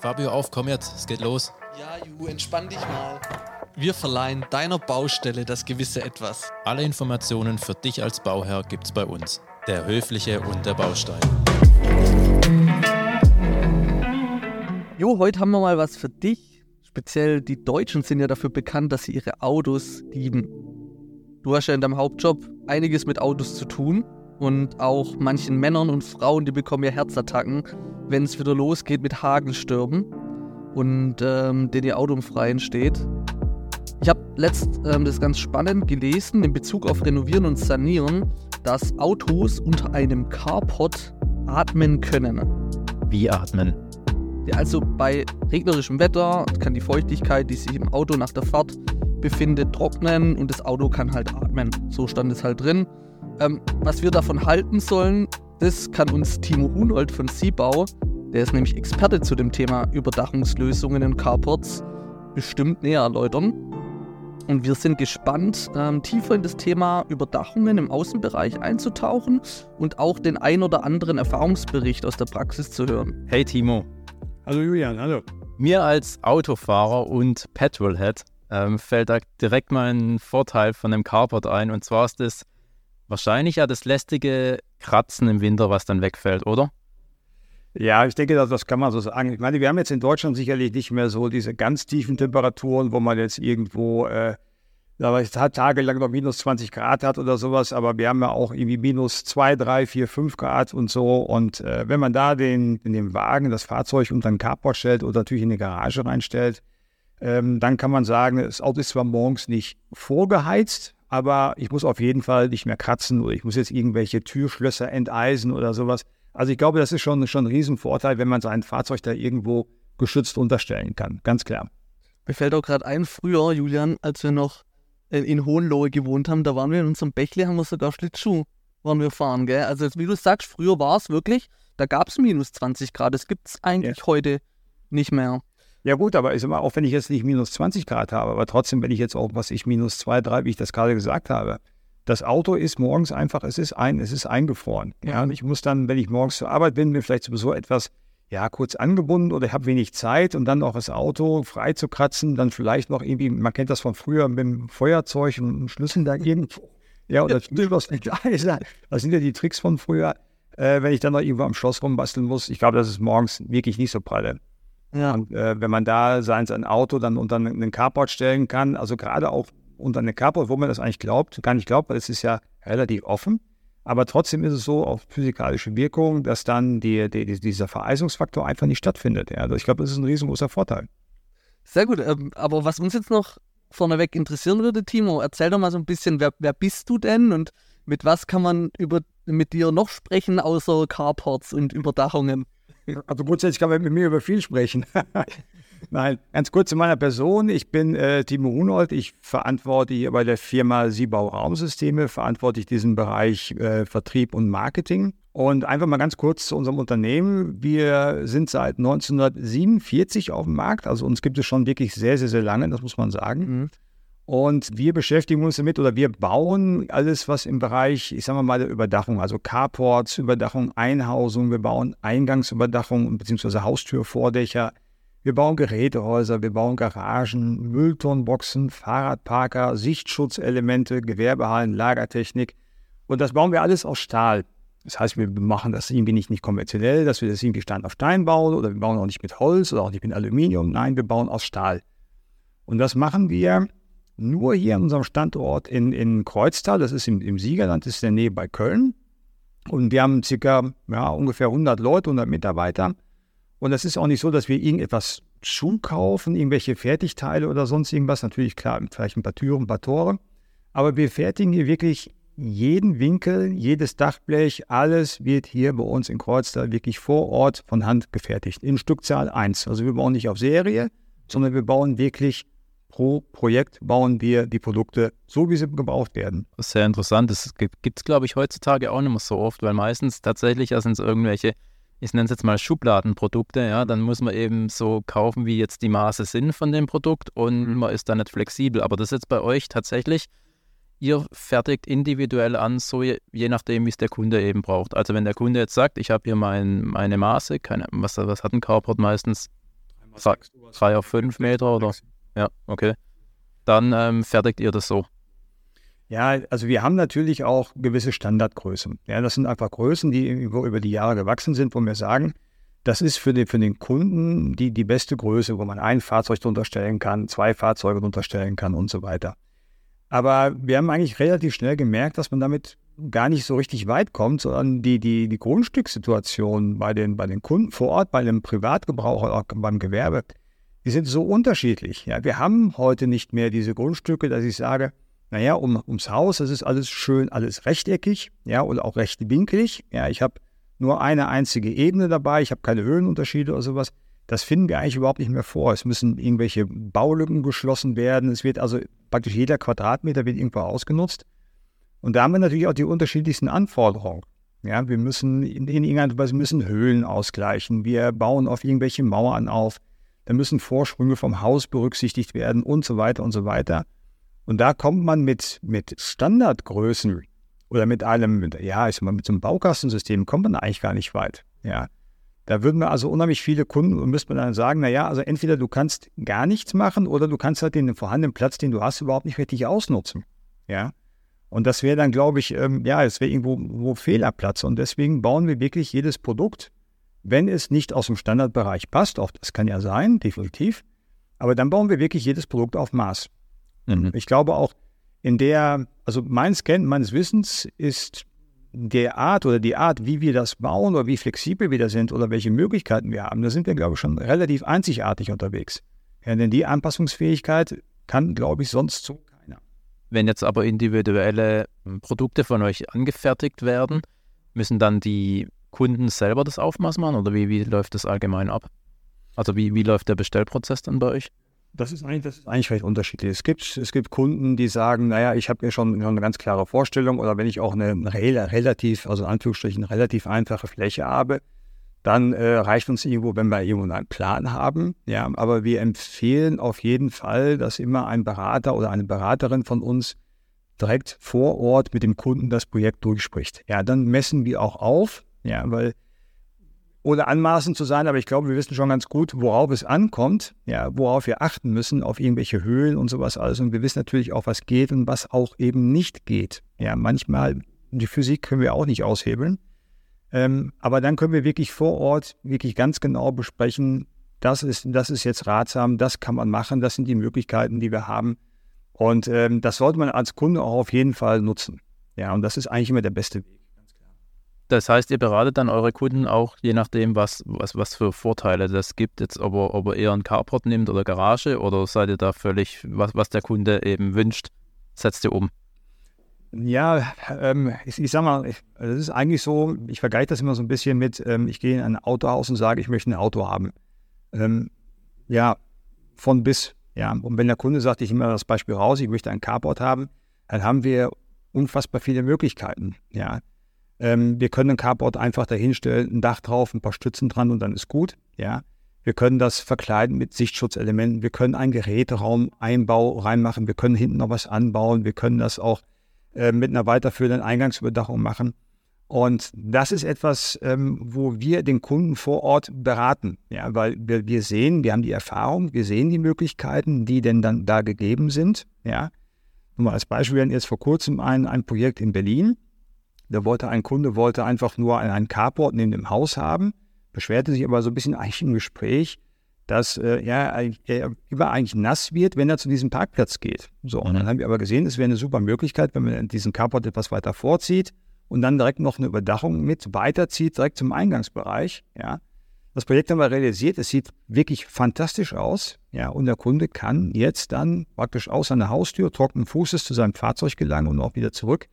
Fabio, auf, komm jetzt, es geht los. Ja, Ju, entspann dich mal. Wir verleihen deiner Baustelle das gewisse Etwas. Alle Informationen für dich als Bauherr gibt's bei uns. Der Höfliche und der Baustein. Jo, heute haben wir mal was für dich. Speziell die Deutschen sind ja dafür bekannt, dass sie ihre Autos lieben. Du hast ja in deinem Hauptjob einiges mit Autos zu tun und auch manchen Männern und Frauen, die bekommen ja Herzattacken, wenn es wieder losgeht mit Hagelstürmen und ähm, denen ihr Auto im Freien steht. Ich habe letzt ähm, das ganz spannend gelesen in Bezug auf Renovieren und Sanieren, dass Autos unter einem Carport atmen können. Wie atmen? Also bei regnerischem Wetter kann die Feuchtigkeit, die sich im Auto nach der Fahrt befindet, trocknen und das Auto kann halt atmen. So stand es halt drin. Ähm, was wir davon halten sollen, das kann uns Timo Hunold von Siebau, der ist nämlich Experte zu dem Thema Überdachungslösungen in Carports, bestimmt näher erläutern. Und wir sind gespannt, ähm, tiefer in das Thema Überdachungen im Außenbereich einzutauchen und auch den ein oder anderen Erfahrungsbericht aus der Praxis zu hören. Hey Timo. Hallo Julian, hallo. Mir als Autofahrer und Petrolhead ähm, fällt da direkt mal ein Vorteil von dem Carport ein. Und zwar ist das wahrscheinlich ja das lästige Kratzen im Winter, was dann wegfällt, oder? Ja, ich denke, das, das kann man so sagen. Ich meine, wir haben jetzt in Deutschland sicherlich nicht mehr so diese ganz tiefen Temperaturen, wo man jetzt irgendwo äh, tagelang noch minus 20 Grad hat oder sowas, aber wir haben ja auch irgendwie minus 2, 3, 4, 5 Grad und so. Und äh, wenn man da den, in dem Wagen das Fahrzeug unter den Carport stellt oder natürlich in die Garage reinstellt, ähm, dann kann man sagen, das Auto ist zwar morgens nicht vorgeheizt, aber ich muss auf jeden Fall nicht mehr kratzen oder ich muss jetzt irgendwelche Türschlösser enteisen oder sowas. Also ich glaube, das ist schon, schon ein Riesenvorteil, wenn man sein Fahrzeug da irgendwo geschützt unterstellen kann. Ganz klar. Mir fällt auch gerade ein, früher, Julian, als wir noch in Hohenlohe gewohnt haben, da waren wir in unserem Bächle, haben wir sogar Schlittschuh waren wir fahren, gell? Also wie du sagst, früher war es wirklich, da gab es minus 20 Grad. Das gibt es eigentlich ja. heute nicht mehr. Ja gut, aber ist immer, auch wenn ich jetzt nicht minus 20 Grad habe, aber trotzdem, wenn ich jetzt auch, was ich, minus 2, 3, wie ich das gerade gesagt habe, das Auto ist morgens einfach, es ist ein, es ist eingefroren. Ja, und ich muss dann, wenn ich morgens zur Arbeit bin, mir vielleicht sowieso etwas, ja, kurz angebunden oder ich habe wenig Zeit und dann noch das Auto frei zu kratzen, dann vielleicht noch irgendwie, man kennt das von früher mit dem Feuerzeug und einem Schlüssel da irgendwo. Ja, oder was nicht da ist. Das sind ja die Tricks von früher. Äh, wenn ich dann noch irgendwo am Schloss rumbasteln muss, ich glaube, das ist morgens wirklich nicht so pralle. Ja. Und äh, wenn man da sein, sein Auto dann unter einen Carport stellen kann, also gerade auch unter einen Carport, wo man das eigentlich glaubt, gar nicht glaubt, weil es ist ja relativ offen. Aber trotzdem ist es so, auf physikalische Wirkung, dass dann die, die, dieser Vereisungsfaktor einfach nicht stattfindet. Ja. Also ich glaube, das ist ein riesengroßer Vorteil. Sehr gut. Ähm, aber was uns jetzt noch vorneweg interessieren würde, Timo, erzähl doch mal so ein bisschen, wer, wer bist du denn und mit was kann man über, mit dir noch sprechen, außer Carports und Überdachungen? Also grundsätzlich kann man mit mir über viel sprechen. Nein, ganz kurz zu meiner Person. Ich bin äh, Timo Hunold. Ich verantworte hier bei der Firma Siebau Raumsysteme, verantworte ich diesen Bereich äh, Vertrieb und Marketing. Und einfach mal ganz kurz zu unserem Unternehmen. Wir sind seit 1947 auf dem Markt. Also uns gibt es schon wirklich sehr, sehr, sehr lange, das muss man sagen. Mhm. Und wir beschäftigen uns damit oder wir bauen alles, was im Bereich, ich sage mal, der Überdachung, also Carports, Überdachung, Einhausung, wir bauen Eingangsüberdachung bzw. Haustürvordächer. Wir bauen Gerätehäuser, wir bauen Garagen, Müllturnboxen, Fahrradparker, Sichtschutzelemente, Gewerbehallen, Lagertechnik. Und das bauen wir alles aus Stahl. Das heißt, wir machen das irgendwie nicht, nicht konventionell, dass wir das irgendwie Stein auf Stein bauen oder wir bauen auch nicht mit Holz oder auch nicht mit Aluminium. Nein, wir bauen aus Stahl. Und das machen wir nur hier an unserem Standort in, in Kreuztal, das ist im, im Siegerland, das ist in der Nähe bei Köln. Und wir haben circa ja, ungefähr 100 Leute, 100 Mitarbeiter. Und es ist auch nicht so, dass wir irgendetwas zukaufen, irgendwelche Fertigteile oder sonst irgendwas. Natürlich, klar, vielleicht ein paar Türen, ein paar Tore. Aber wir fertigen hier wirklich jeden Winkel, jedes Dachblech, alles wird hier bei uns in Kreuztal wirklich vor Ort von Hand gefertigt. In Stückzahl 1. Also wir bauen nicht auf Serie, sondern wir bauen wirklich pro Projekt bauen wir die Produkte so, wie sie gebraucht werden. Das ist sehr interessant. Das gibt es, glaube ich, heutzutage auch nicht mehr so oft, weil meistens tatsächlich sind es irgendwelche, ich nenne es jetzt mal Schubladenprodukte, ja, dann muss man eben so kaufen, wie jetzt die Maße sind von dem Produkt und mhm. man ist da nicht flexibel. Aber das ist jetzt bei euch tatsächlich, ihr fertigt individuell an, so je, je nachdem, wie es der Kunde eben braucht. Also wenn der Kunde jetzt sagt, ich habe hier mein, meine Maße, keine, was, was hat ein Carport meistens? drei auf fünf Meter oder? Ja, okay. Dann ähm, fertigt ihr das so. Ja, also wir haben natürlich auch gewisse Standardgrößen. Ja, das sind einfach Größen, die über die Jahre gewachsen sind, wo wir sagen, das ist für den, für den Kunden die, die beste Größe, wo man ein Fahrzeug drunter stellen kann, zwei Fahrzeuge drunter stellen kann und so weiter. Aber wir haben eigentlich relativ schnell gemerkt, dass man damit gar nicht so richtig weit kommt, sondern die, die, die Grundstückssituation bei den, bei den Kunden vor Ort, bei dem Privatgebrauch oder auch beim Gewerbe, die sind so unterschiedlich. Ja, wir haben heute nicht mehr diese Grundstücke, dass ich sage, naja, um, ums Haus, das ist alles schön, alles rechteckig, ja, oder auch rechtwinklig. Ja, ich habe nur eine einzige Ebene dabei, ich habe keine Höhenunterschiede oder sowas. Das finden wir eigentlich überhaupt nicht mehr vor. Es müssen irgendwelche Baulücken geschlossen werden. Es wird also praktisch jeder Quadratmeter wird irgendwo ausgenutzt. Und da haben wir natürlich auch die unterschiedlichsten Anforderungen. Ja, wir müssen in, in irgendeiner Weise müssen Höhlen ausgleichen. Wir bauen auf irgendwelche Mauern auf. Da müssen Vorsprünge vom Haus berücksichtigt werden und so weiter und so weiter. Und da kommt man mit, mit Standardgrößen oder mit einem, ja, ich sag mal, mit so einem Baukastensystem kommt man eigentlich gar nicht weit. Ja. Da würden wir also unheimlich viele Kunden und müsste man dann sagen, naja, also entweder du kannst gar nichts machen oder du kannst halt den vorhandenen Platz, den du hast, überhaupt nicht richtig ausnutzen. Ja. Und das wäre dann, glaube ich, ähm, ja, es wäre irgendwo wo Fehlerplatz. Und deswegen bauen wir wirklich jedes Produkt, wenn es nicht aus dem Standardbereich passt, auch das kann ja sein, definitiv. Aber dann bauen wir wirklich jedes Produkt auf Maß. Mhm. Ich glaube auch, in der, also mein Scan meines Wissens ist der Art oder die Art, wie wir das bauen oder wie flexibel wir da sind oder welche Möglichkeiten wir haben, da sind wir, glaube ich, schon relativ einzigartig unterwegs. Ja, denn die Anpassungsfähigkeit kann, glaube ich, sonst so keiner. Wenn jetzt aber individuelle hm, Produkte von euch angefertigt werden, müssen dann die Kunden selber das Aufmaß machen oder wie, wie läuft das allgemein ab? Also wie, wie läuft der Bestellprozess dann bei euch? Das ist eigentlich, das ist eigentlich recht unterschiedlich. Es gibt, es gibt Kunden, die sagen, naja, ich habe mir schon eine ganz klare Vorstellung oder wenn ich auch eine relativ, also in Anführungsstrichen relativ einfache Fläche habe, dann äh, reicht uns irgendwo, wenn wir irgendwo einen Plan haben. Ja, aber wir empfehlen auf jeden Fall, dass immer ein Berater oder eine Beraterin von uns direkt vor Ort mit dem Kunden das Projekt durchspricht. Ja, dann messen wir auch auf, ja, weil ohne anmaßend zu sein, aber ich glaube, wir wissen schon ganz gut, worauf es ankommt, ja, worauf wir achten müssen, auf irgendwelche Höhen und sowas alles. Und wir wissen natürlich auch, was geht und was auch eben nicht geht. Ja, manchmal, die Physik können wir auch nicht aushebeln. Ähm, aber dann können wir wirklich vor Ort wirklich ganz genau besprechen, das ist, das ist jetzt ratsam, das kann man machen, das sind die Möglichkeiten, die wir haben. Und ähm, das sollte man als Kunde auch auf jeden Fall nutzen. Ja, und das ist eigentlich immer der beste Weg. Das heißt, ihr beratet dann eure Kunden auch, je nachdem, was, was, was für Vorteile das gibt, jetzt ob er, ob er eher einen Carport nimmt oder Garage oder seid ihr da völlig, was, was der Kunde eben wünscht, setzt ihr um? Ja, ähm, ich, ich sag mal, ich, das ist eigentlich so, ich vergleiche das immer so ein bisschen mit, ähm, ich gehe in ein Autohaus und sage, ich möchte ein Auto haben. Ähm, ja, von bis. Ja, und wenn der Kunde sagt, ich nehme das Beispiel raus, ich möchte ein Carport haben, dann haben wir unfassbar viele Möglichkeiten. Ja, ähm, wir können ein Carport einfach dahinstellen, ein Dach drauf, ein paar Stützen dran und dann ist gut. Ja. Wir können das verkleiden mit Sichtschutzelementen. Wir können einen Geräteraum-Einbau reinmachen. Wir können hinten noch was anbauen. Wir können das auch äh, mit einer weiterführenden Eingangsüberdachung machen. Und das ist etwas, ähm, wo wir den Kunden vor Ort beraten. Ja, weil wir, wir sehen, wir haben die Erfahrung, wir sehen die Möglichkeiten, die denn dann da gegeben sind. Ja. Nur mal als Beispiel, wir hatten jetzt vor kurzem ein, ein Projekt in Berlin. Da wollte ein Kunde wollte einfach nur einen Carport neben dem Haus haben, beschwerte sich aber so ein bisschen eigentlich im Gespräch, dass äh, ja, er immer eigentlich nass wird, wenn er zu diesem Parkplatz geht. So, und dann mhm. haben wir aber gesehen, es wäre eine super Möglichkeit, wenn man diesen Carport etwas weiter vorzieht und dann direkt noch eine Überdachung mit weiterzieht, direkt zum Eingangsbereich. Ja. Das Projekt haben wir realisiert, es sieht wirklich fantastisch aus. Ja, und der Kunde kann jetzt dann praktisch aus seiner Haustür trockenen Fußes zu seinem Fahrzeug gelangen und auch wieder zurück.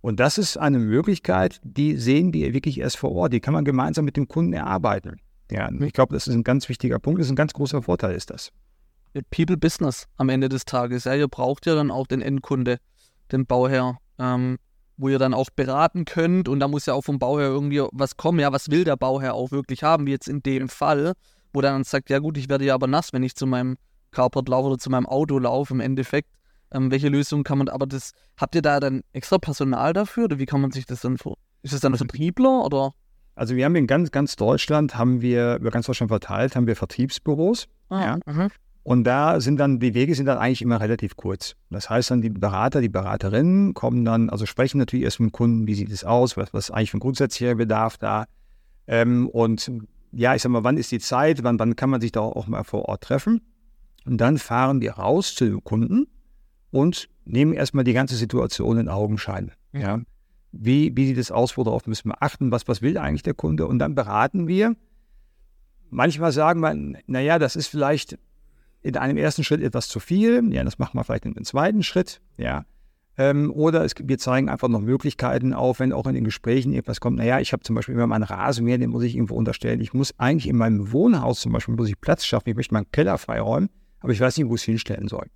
Und das ist eine Möglichkeit, die sehen wir wirklich erst vor Ort. Die kann man gemeinsam mit dem Kunden erarbeiten. Ja, ich glaube, das ist ein ganz wichtiger Punkt. Das ist ein ganz großer Vorteil, ist das. People Business am Ende des Tages. Ja, ihr braucht ja dann auch den Endkunde, den Bauherr, ähm, wo ihr dann auch beraten könnt. Und da muss ja auch vom Bauherr irgendwie was kommen. Ja, was will der Bauherr auch wirklich haben, wie jetzt in dem Fall, wo dann sagt, ja gut, ich werde ja aber nass, wenn ich zu meinem Carport laufe oder zu meinem Auto laufe im Endeffekt ähm, welche Lösung kann man, aber das, habt ihr da dann extra Personal dafür oder wie kann man sich das dann vor? Ist das dann ein Vertriebler oder? Also wir haben in ganz, ganz Deutschland, haben wir, über ganz Deutschland verteilt, haben wir Vertriebsbüros. Ah, ja. mhm. Und da sind dann, die Wege sind dann eigentlich immer relativ kurz. Das heißt dann, die Berater, die Beraterinnen kommen dann, also sprechen natürlich erst mit dem Kunden, wie sieht es aus, was, was eigentlich für ein grundsätzlicher Bedarf da. Ähm, und ja, ich sag mal, wann ist die Zeit, wann, wann kann man sich da auch mal vor Ort treffen? Und dann fahren wir raus zu dem Kunden und nehmen erstmal die ganze Situation in Augenschein. Mhm. Ja. Wie, wie sieht es aus, worauf müssen wir achten, was, was will eigentlich der Kunde? Und dann beraten wir. Manchmal sagen wir, naja, das ist vielleicht in einem ersten Schritt etwas zu viel. Ja, das machen wir vielleicht in einem zweiten Schritt. Ja. Ähm, oder es, wir zeigen einfach noch Möglichkeiten auf, wenn auch in den Gesprächen etwas kommt. Naja, ich habe zum Beispiel immer meinen Rasenmäher, den muss ich irgendwo unterstellen. Ich muss eigentlich in meinem Wohnhaus zum Beispiel muss ich Platz schaffen. Ich möchte meinen Keller freiräumen, aber ich weiß nicht, wo ich es hinstellen soll.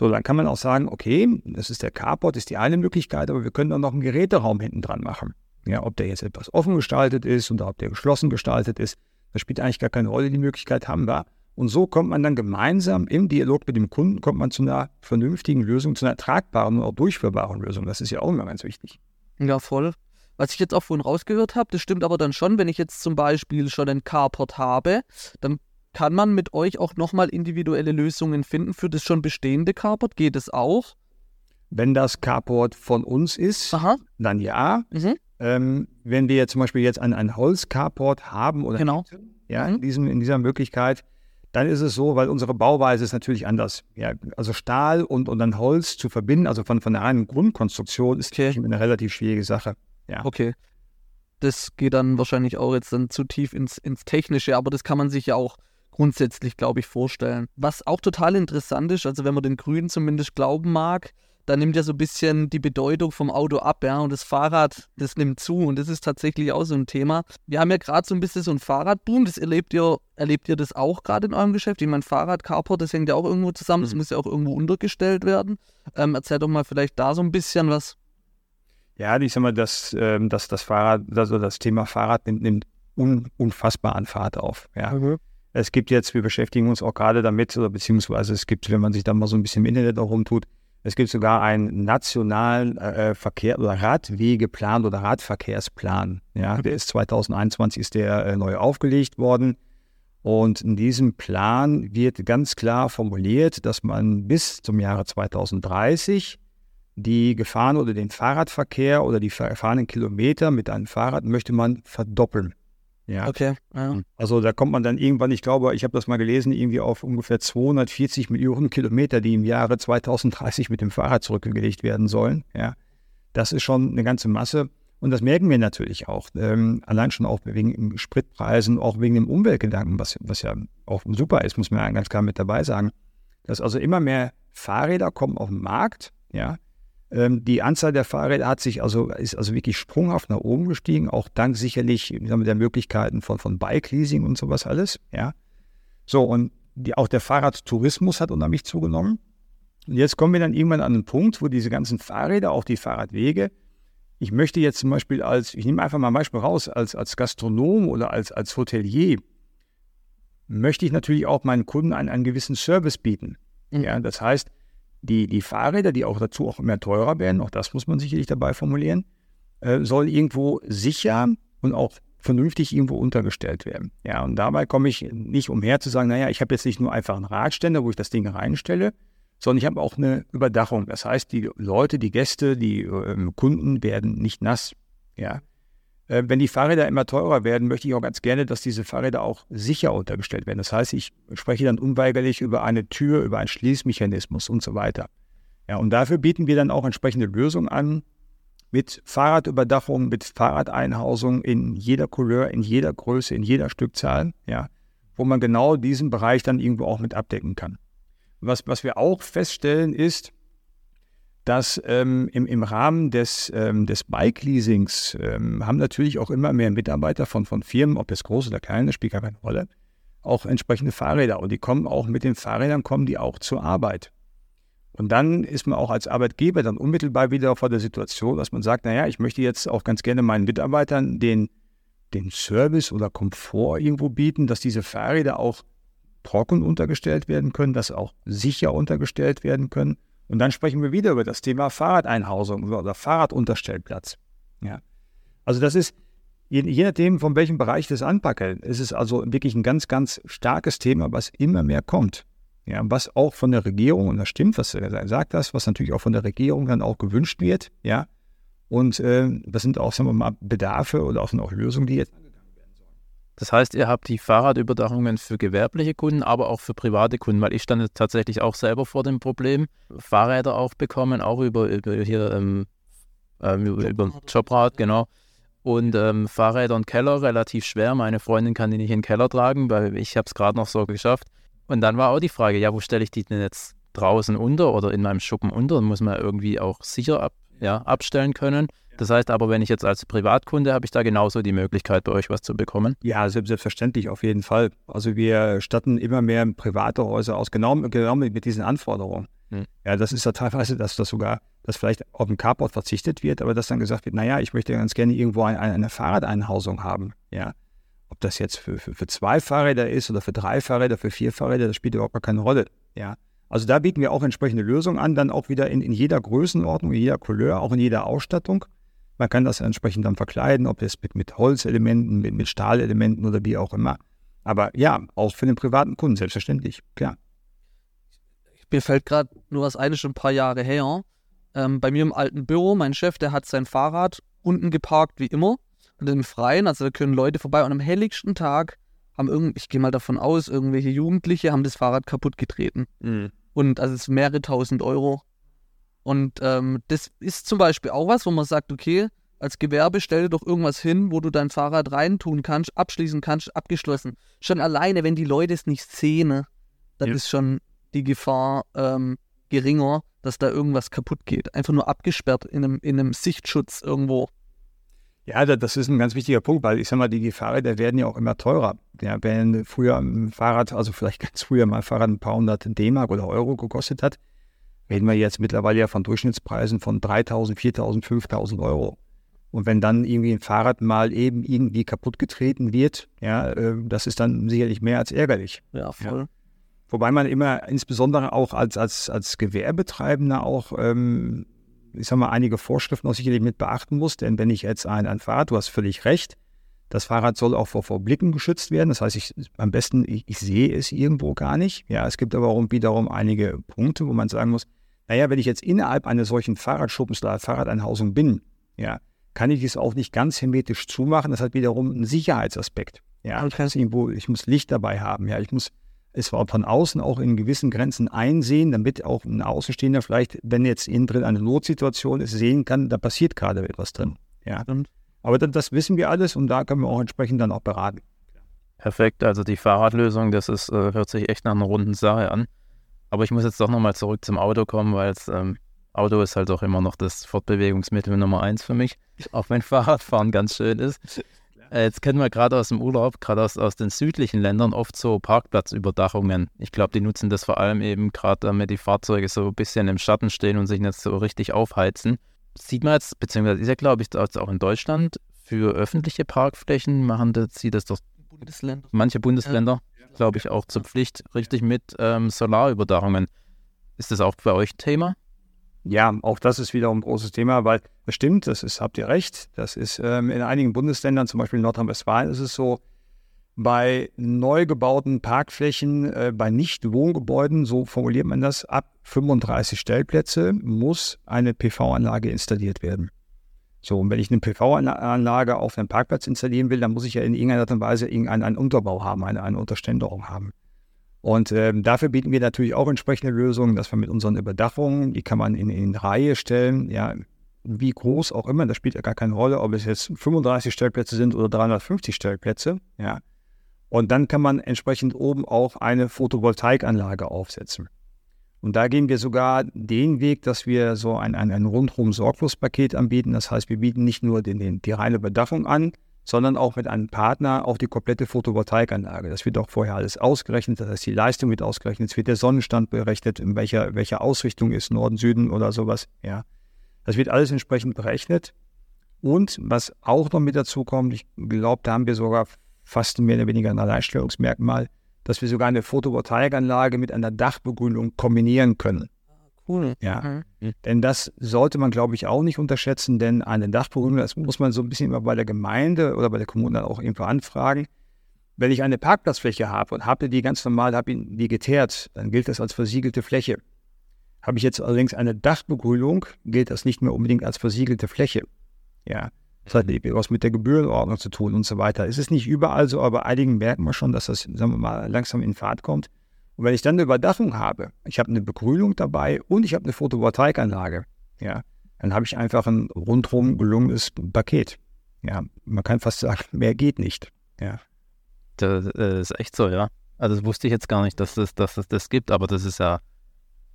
So, dann kann man auch sagen, okay, das ist der Carport, ist die eine Möglichkeit, aber wir können auch noch einen Geräteraum hinten dran machen. Ja, ob der jetzt etwas offen gestaltet ist oder ob der geschlossen gestaltet ist, das spielt eigentlich gar keine Rolle. Die Möglichkeit haben wir. Und so kommt man dann gemeinsam im Dialog mit dem Kunden, kommt man zu einer vernünftigen Lösung, zu einer tragbaren und auch durchführbaren Lösung. Das ist ja auch immer ganz wichtig. Ja, voll. Was ich jetzt auch vorhin rausgehört habe, das stimmt aber dann schon, wenn ich jetzt zum Beispiel schon einen Carport habe, dann kann man mit euch auch nochmal individuelle Lösungen finden für das schon bestehende Carport. Geht es auch? Wenn das Carport von uns ist, Aha. dann ja. Mhm. Ähm, wenn wir zum Beispiel jetzt einen, einen Holz-Carport haben oder Genau. ja, Mhm. in, diesem, in dieser Möglichkeit, dann ist es so, weil unsere Bauweise ist natürlich anders. Ja, also Stahl und, und dann Holz zu verbinden, also von, von der reinen Grundkonstruktion, ist Okay. eine relativ schwierige Sache. Ja. Okay. Das geht dann wahrscheinlich auch jetzt dann zu tief ins, ins Technische, aber das kann man sich ja auch grundsätzlich, glaube ich, vorstellen. Was auch total interessant ist, also wenn man den Grünen zumindest glauben mag, da nimmt ja so ein bisschen die Bedeutung vom Auto ab, ja, und das Fahrrad, das nimmt zu und das ist tatsächlich auch so ein Thema. Wir haben ja gerade so ein bisschen so ein Fahrradboom, das erlebt ihr, erlebt ihr das auch gerade in eurem Geschäft? Ich meine, Fahrrad, Carport, das hängt ja auch irgendwo zusammen, das Mhm. muss ja auch irgendwo untergestellt werden. Ähm, erzähl doch mal vielleicht da so ein bisschen was. Ja, ich sag mal, das, ähm, das, das Fahrrad, also das Thema Fahrrad nimmt, nimmt un, unfassbar an Fahrt auf. Ja. Es gibt jetzt, wir beschäftigen uns auch gerade damit, oder beziehungsweise es gibt, wenn man sich da mal so ein bisschen im Internet auch rumtut, es gibt sogar einen nationalen äh, Verkehr oder Radwegeplan oder Radverkehrsplan. Ja, der ist 2021 ist der äh, neu aufgelegt worden. Und in diesem Plan wird ganz klar formuliert, dass man bis zum Jahre 2030 die Gefahren oder den Fahrradverkehr oder die gefahrenen Kilometer mit einem Fahrrad möchte man verdoppeln. Ja. Okay. Ja. Also da kommt man dann irgendwann, ich glaube, ich habe das mal gelesen, irgendwie auf ungefähr 240 Millionen Kilometer, die im Jahre 2030 mit dem Fahrrad zurückgelegt werden sollen. Ja, das ist schon eine ganze Masse. Und das merken wir natürlich auch. Ähm, allein schon auch wegen den Spritpreisen, auch wegen dem Umweltgedanken, was, was ja auch super ist, muss man ja ganz klar mit dabei sagen. Dass also immer mehr Fahrräder kommen auf den Markt. Ja, die Anzahl der Fahrräder hat sich also, ist also wirklich sprunghaft nach oben gestiegen, auch dank sicherlich wir, der Möglichkeiten von, von Bike-Leasing und sowas alles. Ja. So, und die, auch der Fahrradtourismus hat unheimlich zugenommen. Und jetzt kommen wir dann irgendwann an einen Punkt, wo diese ganzen Fahrräder, auch die Fahrradwege, ich möchte jetzt zum Beispiel als, ich nehme einfach mal ein Beispiel raus, als, als Gastronom oder als, als Hotelier, möchte ich natürlich auch meinen Kunden einen, einen gewissen Service bieten. Mhm. Ja, das heißt, die, die Fahrräder, die auch dazu auch immer teurer werden, auch das muss man sicherlich dabei formulieren, äh, sollen irgendwo sicher und auch vernünftig irgendwo untergestellt werden. Ja, und dabei komme ich nicht umher zu sagen, naja, ich habe jetzt nicht nur einfach einen Radständer, wo ich das Ding reinstelle, sondern ich habe auch eine Überdachung. Das heißt, die Leute, die Gäste, die ähm, Kunden werden nicht nass. Ja. Äh, wenn die Fahrräder immer teurer werden, möchte ich auch ganz gerne, dass diese Fahrräder auch sicher untergestellt werden. Das heißt, ich spreche dann unweigerlich über eine Tür, über einen Schließmechanismus und so weiter. Ja, und dafür bieten wir dann auch entsprechende Lösungen an mit Fahrradüberdachung, mit Fahrradeinhausung in jeder Couleur, in jeder Größe, in jeder Stückzahl, ja, wo man genau diesen Bereich dann irgendwo auch mit abdecken kann. Was, was wir auch feststellen ist, dass ähm, im, im Rahmen des, ähm, des Bike-Leasings ähm, haben natürlich auch immer mehr Mitarbeiter von, von Firmen, ob es groß oder klein ist, spielt gar keine Rolle, auch entsprechende Fahrräder. Und die kommen auch mit den Fahrrädern, kommen die auch zur Arbeit. Und dann ist man auch als Arbeitgeber dann unmittelbar wieder vor der Situation, dass man sagt, naja, ich möchte jetzt auch ganz gerne meinen Mitarbeitern den, den Service oder Komfort irgendwo bieten, dass diese Fahrräder auch trocken untergestellt werden können, dass auch sicher untergestellt werden können. Und dann sprechen wir wieder über das Thema Fahrradeinhausung oder Fahrradunterstellplatz. Ja. Also das ist, Je, je nachdem, von welchem Bereich das anpacke, ist es also wirklich ein ganz, ganz starkes Thema, was immer mehr kommt. Ja, was auch von der Regierung, und das stimmt, was er sagt, das, was natürlich auch von der Regierung dann auch gewünscht wird, ja. Und äh, das sind auch, sagen wir mal, Bedarfe oder auch, sind auch Lösungen, die jetzt das heißt, ihr habt die Fahrradüberdachungen für gewerbliche Kunden, aber auch für private Kunden, weil ich stand tatsächlich auch selber vor dem Problem, Fahrräder auch bekommen, auch über, über hier ähm, ähm, über, über Jobrad, genau. Und ähm, Fahrräder und Keller relativ schwer. Meine Freundin kann die nicht in den Keller tragen, weil ich habe es gerade noch so geschafft. Und dann war auch die Frage, ja, wo stelle ich die denn jetzt draußen unter oder in meinem Schuppen unter? Muss man irgendwie auch sicher ab, ja, abstellen können. Das heißt aber, wenn ich jetzt als Privatkunde, habe ich da genauso die Möglichkeit, bei euch was zu bekommen? Ja, selbstverständlich, auf jeden Fall. Also wir statten immer mehr private Häuser aus, genau, genau mit diesen Anforderungen. Hm. Ja, das ist ja teilweise, dass das sogar, dass vielleicht auf ein Carport verzichtet wird, aber dass dann gesagt wird, naja, ich möchte ganz gerne irgendwo ein, eine Fahrradeinhausung haben. Ja. Ob das jetzt für, für, für zwei Fahrräder ist oder für drei Fahrräder, für vier Fahrräder, das spielt überhaupt keine Rolle. Ja. Also da bieten wir auch entsprechende Lösungen an, dann auch wieder in, in jeder Größenordnung, in jeder Couleur, auch in jeder Ausstattung. Man kann das entsprechend dann verkleiden, ob es mit, mit Holzelementen, mit, mit Stahlelementen oder wie auch immer. Aber ja, auch für den privaten Kunden, selbstverständlich, klar. Mir fällt gerade nur das eine schon ein paar Jahre her. Ähm, bei mir im alten Büro, mein Chef, der hat sein Fahrrad unten geparkt, wie immer, und im Freien. Also da können Leute vorbei und am helligsten Tag haben irgend, ich gehe mal davon aus, irgendwelche Jugendliche haben das Fahrrad kaputt getreten. Mhm. Und also es ist mehrere tausend Euro und ähm, das ist zum Beispiel auch was, wo man sagt, okay, als Gewerbe stell dir doch irgendwas hin, wo du dein Fahrrad reintun kannst, abschließen kannst, abgeschlossen. Schon alleine, wenn die Leute es nicht sehen, ne, dann ja. ist schon die Gefahr ähm, geringer, dass da irgendwas kaputt geht. Einfach nur abgesperrt in einem, in einem Sichtschutz irgendwo. Ja, das ist ein ganz wichtiger Punkt, weil ich sag mal, die Fahrräder werden ja auch immer teurer. Ja, wenn früher ein Fahrrad, also vielleicht ganz früher mal ein Fahrrad ein paar hundert D-Mark oder Euro gekostet hat, reden wir jetzt mittlerweile ja von Durchschnittspreisen von 3.000, 4.000, 5.000 Euro. Und wenn dann irgendwie ein Fahrrad mal eben irgendwie kaputt getreten wird, ja, äh, das ist dann sicherlich mehr als ärgerlich. Ja, voll. Ja. Wobei man immer insbesondere auch als, als, als Gewerbetreibender auch, ähm, ich sag mal, einige Vorschriften auch sicherlich mit beachten muss. Denn wenn ich jetzt ein, ein Fahrrad, du hast völlig recht, das Fahrrad soll auch vor, vor Blicken geschützt werden. Das heißt, ich, am besten, ich, ich sehe es irgendwo gar nicht. Ja, es gibt aber auch wiederum einige Punkte, wo man sagen muss, naja, wenn ich jetzt innerhalb eines solchen Fahrradschuppens oder Fahrradeinhausung bin, ja, kann ich es auch nicht ganz hermetisch zumachen. Das hat wiederum einen Sicherheitsaspekt. Ja, ich, kann irgendwo, ich muss Licht dabei haben. Ja, ich muss es von außen auch in gewissen Grenzen einsehen, damit auch ein Außenstehender vielleicht, wenn jetzt innen drin eine Notsituation ist, sehen kann, da passiert gerade etwas drin. Ja. Aber das wissen wir alles und da können wir auch entsprechend dann auch beraten. Perfekt, also die Fahrradlösung, das ist, äh, hört sich echt nach einer runden Sache an. Aber ich muss jetzt doch nochmal zurück zum Auto kommen, weil das ähm, Auto ist halt auch immer noch das Fortbewegungsmittel Nummer eins für mich, auch wenn Fahrradfahren ganz schön ist. Äh, jetzt kennen wir gerade aus dem Urlaub, gerade aus, aus den südlichen Ländern, oft so Parkplatzüberdachungen. Ich glaube, die nutzen das vor allem eben gerade, damit die Fahrzeuge so ein bisschen im Schatten stehen und sich nicht so richtig aufheizen. Sieht man jetzt, beziehungsweise ist ja, glaube ich, auch in Deutschland für öffentliche Parkflächen machen das, sieht das doch Bundesländer. manche Bundesländer. Ja glaube ich, auch zur Pflicht, richtig mit ähm, Solarüberdachungen. Ist das auch bei euch Thema? Ja, auch das ist wiederum ein großes Thema, weil das stimmt, das ist, habt ihr recht. Das ist ähm, in einigen Bundesländern, zum Beispiel in Nordrhein-Westfalen, ist es so, bei neu gebauten Parkflächen, äh, bei Nicht-Wohngebäuden, so formuliert man das, ab 35 Stellplätze muss eine PV-Anlage installiert werden. So, und wenn ich eine PV-Anlage auf einem Parkplatz installieren will, dann muss ich ja in irgendeiner Art und Weise irgendeinen einen Unterbau haben, eine, eine Unterständerung haben. Und ähm, dafür bieten wir natürlich auch entsprechende Lösungen, dass wir mit unseren Überdachungen, die kann man in, in Reihe stellen, ja, wie groß auch immer, das spielt ja gar keine Rolle, ob es jetzt 35 Stellplätze sind oder 350 Stellplätze, ja. Und dann kann man entsprechend oben auch eine Photovoltaikanlage aufsetzen. Und da gehen wir sogar den Weg, dass wir so ein, ein, ein rundum Sorglospaket anbieten. Das heißt, wir bieten nicht nur den, den, die reine Bedachung an, sondern auch mit einem Partner auch die komplette Photovoltaikanlage. Das wird auch vorher alles ausgerechnet, das heißt, die Leistung wird ausgerechnet, es wird der Sonnenstand berechnet, in welcher, welcher Ausrichtung ist, Norden, Süden oder sowas. Ja. Das wird alles entsprechend berechnet. Und was auch noch mit dazu kommt, ich glaube, da haben wir sogar fast mehr oder weniger ein Alleinstellungsmerkmal, dass wir sogar eine Photovoltaikanlage mit einer Dachbegrünung kombinieren können. Cool. Ja. Mhm. Denn das sollte man, glaube ich, auch nicht unterschätzen, denn eine Dachbegrünung, das muss man so ein bisschen immer bei der Gemeinde oder bei der Kommune auch irgendwo anfragen. Wenn ich eine Parkplatzfläche habe und habe die ganz normal, habe die geteert, dann gilt das als versiegelte Fläche. Habe ich jetzt allerdings eine Dachbegrünung, gilt das nicht mehr unbedingt als versiegelte Fläche. Ja. Das hat was mit der Gebührenordnung zu tun und so weiter. Es ist nicht überall so, aber einigen merken wir schon, dass das, sagen wir mal, langsam in Fahrt kommt. Und wenn ich dann eine Überdachung habe, ich habe eine Begrünung dabei und ich habe eine Photovoltaikanlage, ja, dann habe ich einfach ein rundherum gelungenes Paket. Ja, man kann fast sagen, mehr geht nicht. Ja. Das ist echt so, ja. Also das wusste ich jetzt gar nicht, dass es dass das, das gibt, aber das ist ja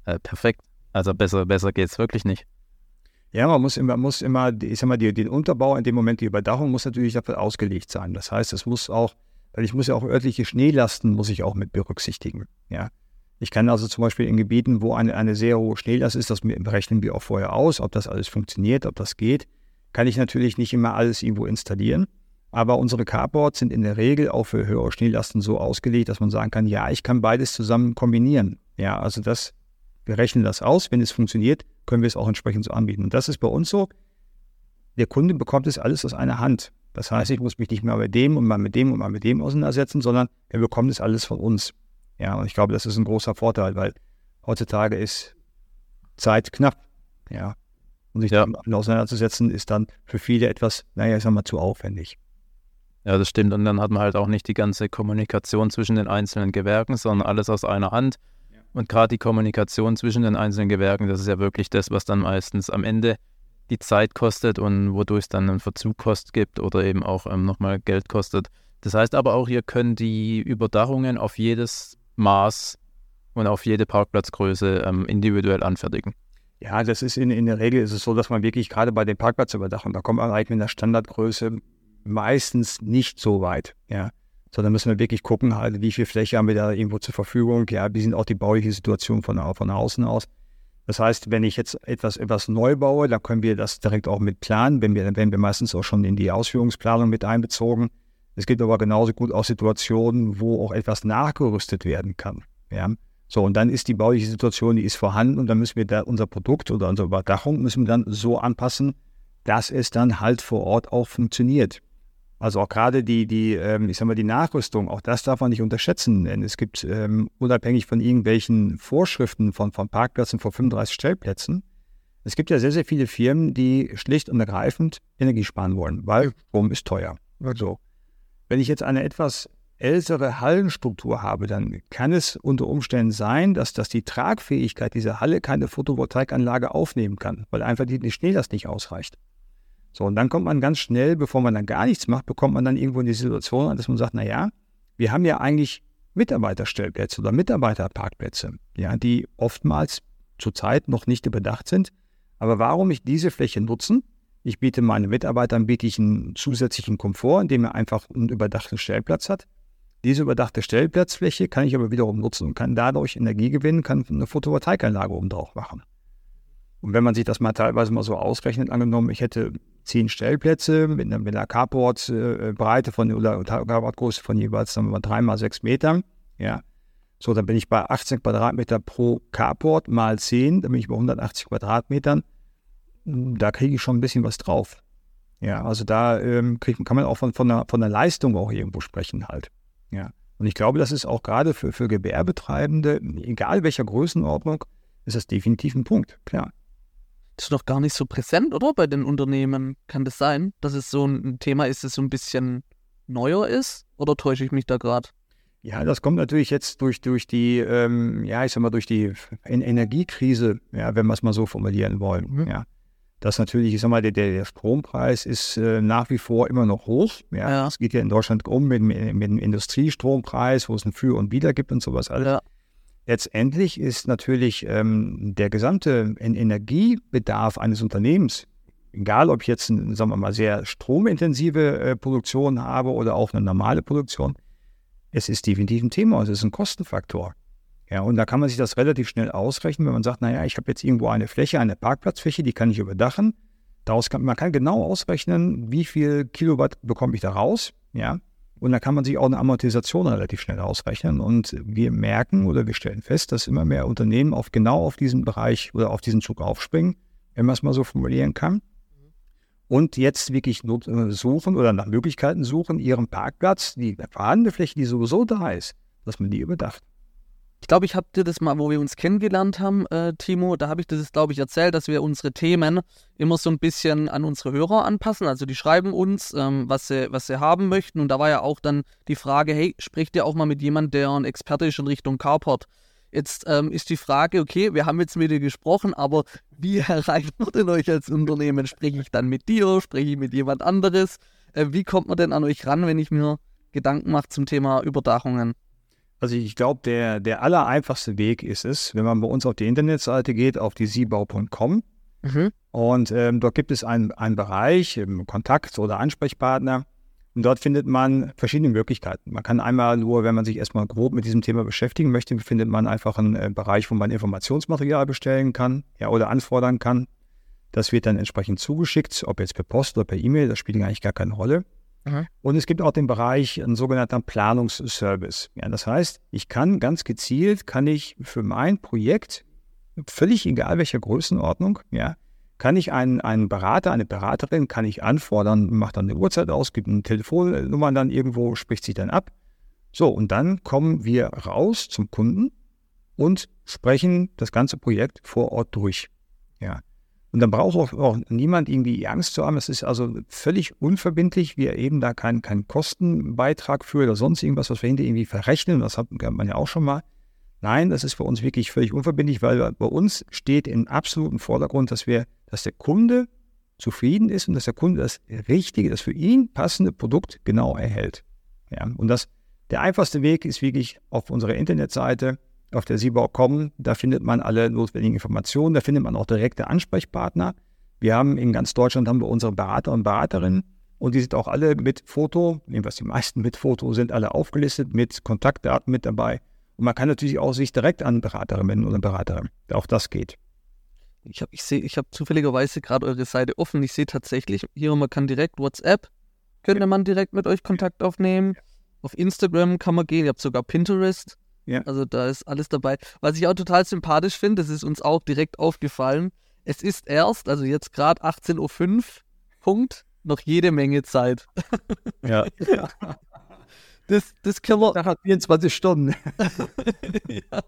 äh, perfekt. Also besser, besser geht es wirklich nicht. Ja, man muss immer, muss immer, ich sag mal, die, den Unterbau, in dem Moment die Überdachung muss natürlich dafür ausgelegt sein. Das heißt, es muss auch, weil ich muss ja auch örtliche Schneelasten muss ich auch mit berücksichtigen. Ja. Ich kann also zum Beispiel in Gebieten, wo eine, eine sehr hohe Schneelast ist, das berechnen wir auch vorher aus, ob das alles funktioniert, ob das geht, kann ich natürlich nicht immer alles irgendwo installieren. Aber unsere Carports sind in der Regel auch für höhere Schneelasten so ausgelegt, dass man sagen kann, ja, ich kann beides zusammen kombinieren. Ja, also das wir rechnen das aus. Wenn es funktioniert, können wir es auch entsprechend so anbieten. Und das ist bei uns so. Der Kunde bekommt es alles aus einer Hand. Das heißt, ich muss mich nicht mehr mit dem und mal mit dem und mal mit dem auseinandersetzen, sondern er bekommt es alles von uns. Ja, und ich glaube, das ist ein großer Vorteil, weil heutzutage ist Zeit knapp. Ja. Und sich ja. damit auseinanderzusetzen, ist dann für viele etwas, naja, ich sag mal, zu aufwendig. Ja, das stimmt. Und dann hat man halt auch nicht die ganze Kommunikation zwischen den einzelnen Gewerken, sondern alles aus einer Hand. Und gerade die Kommunikation zwischen den einzelnen Gewerken, das ist ja wirklich das, was dann meistens am Ende die Zeit kostet und wodurch es dann einen Verzugkost gibt oder eben auch ähm, nochmal Geld kostet. Das heißt aber auch, ihr könnt die Überdachungen auf jedes Maß und auf jede Parkplatzgröße ähm, individuell anfertigen. Ja, das ist in, in der Regel ist es so, dass man wirklich gerade bei den Parkplatzüberdachungen, da kommt man eigentlich mit einer Standardgröße meistens nicht so weit. Ja. So, dann müssen wir wirklich gucken, halt, wie viel Fläche haben wir da irgendwo zur Verfügung. Ja, wie sind auch die bauliche Situation von, von außen aus. Das heißt, wenn ich jetzt etwas, etwas neu baue, dann können wir das direkt auch mit planen. Wenn wir, dann werden wir meistens auch schon in die Ausführungsplanung mit einbezogen. Es gibt aber genauso gut auch Situationen, wo auch etwas nachgerüstet werden kann. Ja. So, und dann ist die bauliche Situation, die ist vorhanden und dann müssen wir da unser Produkt oder unsere Überdachung müssen wir dann so anpassen, dass es dann halt vor Ort auch funktioniert. Also auch gerade die, die, ähm, ich sag mal, die Nachrüstung, auch das darf man nicht unterschätzen, denn es gibt ähm, unabhängig von irgendwelchen Vorschriften von, von Parkplätzen vor 35 Stellplätzen, es gibt ja sehr, sehr viele Firmen, die schlicht und ergreifend Energie sparen wollen, weil Strom ist teuer. Also, wenn ich jetzt eine etwas ältere Hallenstruktur habe, dann kann es unter Umständen sein, dass, dass die Tragfähigkeit dieser Halle keine Photovoltaikanlage aufnehmen kann, weil einfach die, die Schneelast nicht ausreicht. So, und dann kommt man ganz schnell, bevor man dann gar nichts macht, bekommt man dann irgendwo in die Situation, dass man sagt, naja, wir haben ja eigentlich Mitarbeiterstellplätze oder Mitarbeiterparkplätze, ja, die oftmals zurzeit noch nicht überdacht sind. Aber warum ich diese Fläche nutzen? Ich biete meinen Mitarbeitern biete ich einen zusätzlichen Komfort, indem er einfach einen überdachten Stellplatz hat. Diese überdachte Stellplatzfläche kann ich aber wiederum nutzen und kann dadurch Energie gewinnen, kann eine Photovoltaikanlage oben drauf machen. Und wenn man sich das mal teilweise mal so ausrechnet, angenommen, ich hätte zehn Stellplätze mit einer, mit einer Carport-Breite von oder Carportgröße von jeweils sagen wir mal drei mal sechs Metern, ja. So, dann bin ich bei 18 Quadratmeter pro Carport mal 10, dann bin ich bei 180 Quadratmetern. Da kriege ich schon ein bisschen was drauf. Ja, also da ähm, krieg, kann man auch von, von, der, von der Leistung auch irgendwo sprechen halt. Ja. Und ich glaube, das ist auch gerade für, für Gewerbetreibende, egal welcher Größenordnung, ist das definitiv ein Punkt, klar. Ist doch gar nicht so präsent, oder? Bei den Unternehmen. Kann das sein, dass es so ein Thema ist, das so ein bisschen neuer ist? Oder täusche ich mich da gerade? Ja, das kommt natürlich jetzt durch, durch die, ähm, ja, ich sag mal, durch die Energiekrise, ja, wenn wir es mal so formulieren wollen. Mhm. Ja. Das natürlich, ich sag mal, der, der Strompreis ist äh, nach wie vor immer noch hoch. Ja. ja. Es geht ja in Deutschland um mit, mit, mit dem Industriestrompreis, wo es ein Für und Wider gibt und sowas alles. Ja. Letztendlich ist natürlich ähm, der gesamte Energiebedarf eines Unternehmens, egal ob ich jetzt, sagen wir mal, sehr stromintensive äh, Produktion habe oder auch eine normale Produktion, es ist definitiv ein Thema, es ist ein Kostenfaktor. Ja, und da kann man sich das relativ schnell ausrechnen, wenn man sagt, naja, ich habe jetzt irgendwo eine Fläche, eine Parkplatzfläche, die kann ich überdachen. Daraus kann, man kann genau ausrechnen, wie viel Kilowatt bekomme ich da raus. Ja, Und da kann man sich auch eine Amortisation relativ schnell ausrechnen. Und wir merken oder wir stellen fest, dass immer mehr Unternehmen auf genau auf diesen Bereich oder auf diesen Zug aufspringen, wenn man es mal so formulieren kann. Und jetzt wirklich suchen oder nach Möglichkeiten suchen, ihren Parkplatz, die vorhandene Fläche, die sowieso da ist, dass man die überdacht. Ich glaube, ich habe dir das mal, wo wir uns kennengelernt haben, äh, Timo, da habe ich das, glaube ich, erzählt, dass wir unsere Themen immer so ein bisschen an unsere Hörer anpassen. Also die schreiben uns, ähm, was, sie, was sie haben möchten. Und da war ja auch dann die Frage, hey, sprecht ihr auch mal mit jemandem, der ein Experte ist in Richtung Carport? Jetzt ähm, ist die Frage, okay, wir haben jetzt mit dir gesprochen, aber wie erreicht man denn euch als Unternehmen? Spreche ich dann mit dir? Spreche ich mit jemand anderes? Äh, wie kommt man denn an euch ran, wenn ich mir Gedanken mache zum Thema Überdachungen? Also ich glaube, der, der aller einfachste Weg ist es, wenn man bei uns auf die Internetseite geht, auf die siebau.com. Mhm. Und ähm, dort gibt es einen, einen Bereich, ähm, Kontakt oder Ansprechpartner. Und dort findet man verschiedene Möglichkeiten. Man kann einmal nur, wenn man sich erstmal grob mit diesem Thema beschäftigen möchte, findet man einfach einen äh, Bereich, wo man Informationsmaterial bestellen kann ja, oder anfordern kann. Das wird dann entsprechend zugeschickt, ob jetzt per Post oder per E-Mail, das spielt eigentlich gar keine Rolle. Und es gibt auch den Bereich, ein sogenannter Planungsservice. Ja, das heißt, ich kann ganz gezielt, kann ich für mein Projekt, völlig egal welcher Größenordnung, ja, kann ich einen, einen Berater, eine Beraterin, kann ich anfordern, macht dann eine Uhrzeit aus, gibt eine Telefonnummer dann irgendwo, spricht sich dann ab. So, und dann kommen wir raus zum Kunden und sprechen das ganze Projekt vor Ort durch. Ja. Und dann braucht auch, auch niemand irgendwie Angst zu haben. Es ist also völlig unverbindlich. Wir eben da keinen kein Kostenbeitrag für oder sonst irgendwas, was wir hinter irgendwie verrechnen. Das hat man ja auch schon mal. Nein, das ist für uns wirklich völlig unverbindlich, weil bei uns steht im absoluten Vordergrund, dass wir, dass der Kunde zufrieden ist und dass der Kunde das richtige, das für ihn passende Produkt genau erhält. Ja, und das, der einfachste Weg ist wirklich auf unserer Internetseite auf der Siebau kommen. Da findet man alle notwendigen Informationen. Da findet man auch direkte Ansprechpartner. Wir haben in ganz Deutschland haben wir unsere Berater und Beraterinnen und die sind auch alle mit Foto, was die meisten mit Foto sind, alle aufgelistet mit Kontaktdaten mit dabei. Und man kann natürlich auch sich direkt an Beraterin wenden oder Berater. Auch das geht. Ich habe ich seh, ich hab zufälligerweise gerade eure Seite offen. Ich sehe tatsächlich, hier man kann direkt WhatsApp, könnte ja. man direkt mit euch Kontakt aufnehmen. Ja. Auf Instagram kann man gehen, ihr habt sogar Pinterest. Ja. Also da ist alles dabei. Was ich auch total sympathisch finde, das ist uns auch direkt aufgefallen. Es ist erst, also jetzt gerade 18.05 Uhr, Punkt, noch jede Menge Zeit. Ja. ja. Das, das können wir. Nach 24 Stunden. ja,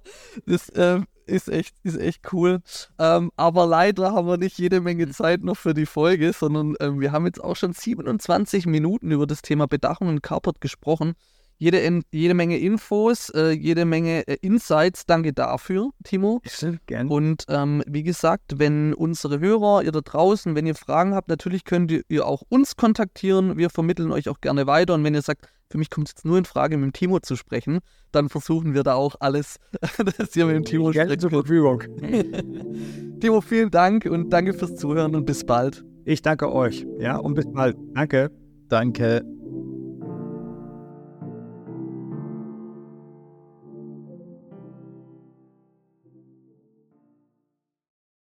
das ähm, ist, echt, ist echt cool. Ähm, aber leider haben wir nicht jede Menge Zeit noch für die Folge, sondern ähm, wir haben jetzt auch schon 27 Minuten über das Thema Bedachung und Carport gesprochen jede, jede Menge Infos, äh, jede Menge äh, Insights. Danke dafür, Timo. Gerne. Und ähm, wie gesagt, wenn unsere Hörer, ihr da draußen, wenn ihr Fragen habt, natürlich könnt ihr auch uns kontaktieren. Wir vermitteln euch auch gerne weiter. Und wenn ihr sagt, für mich kommt es jetzt nur in Frage, mit dem Timo zu sprechen, dann versuchen wir da auch alles, dass ihr mit dem Timo sprecht. zur Verfügung. Timo, vielen Dank und danke fürs Zuhören und bis bald. Ich danke euch. Ja, und bis bald. Danke. Danke.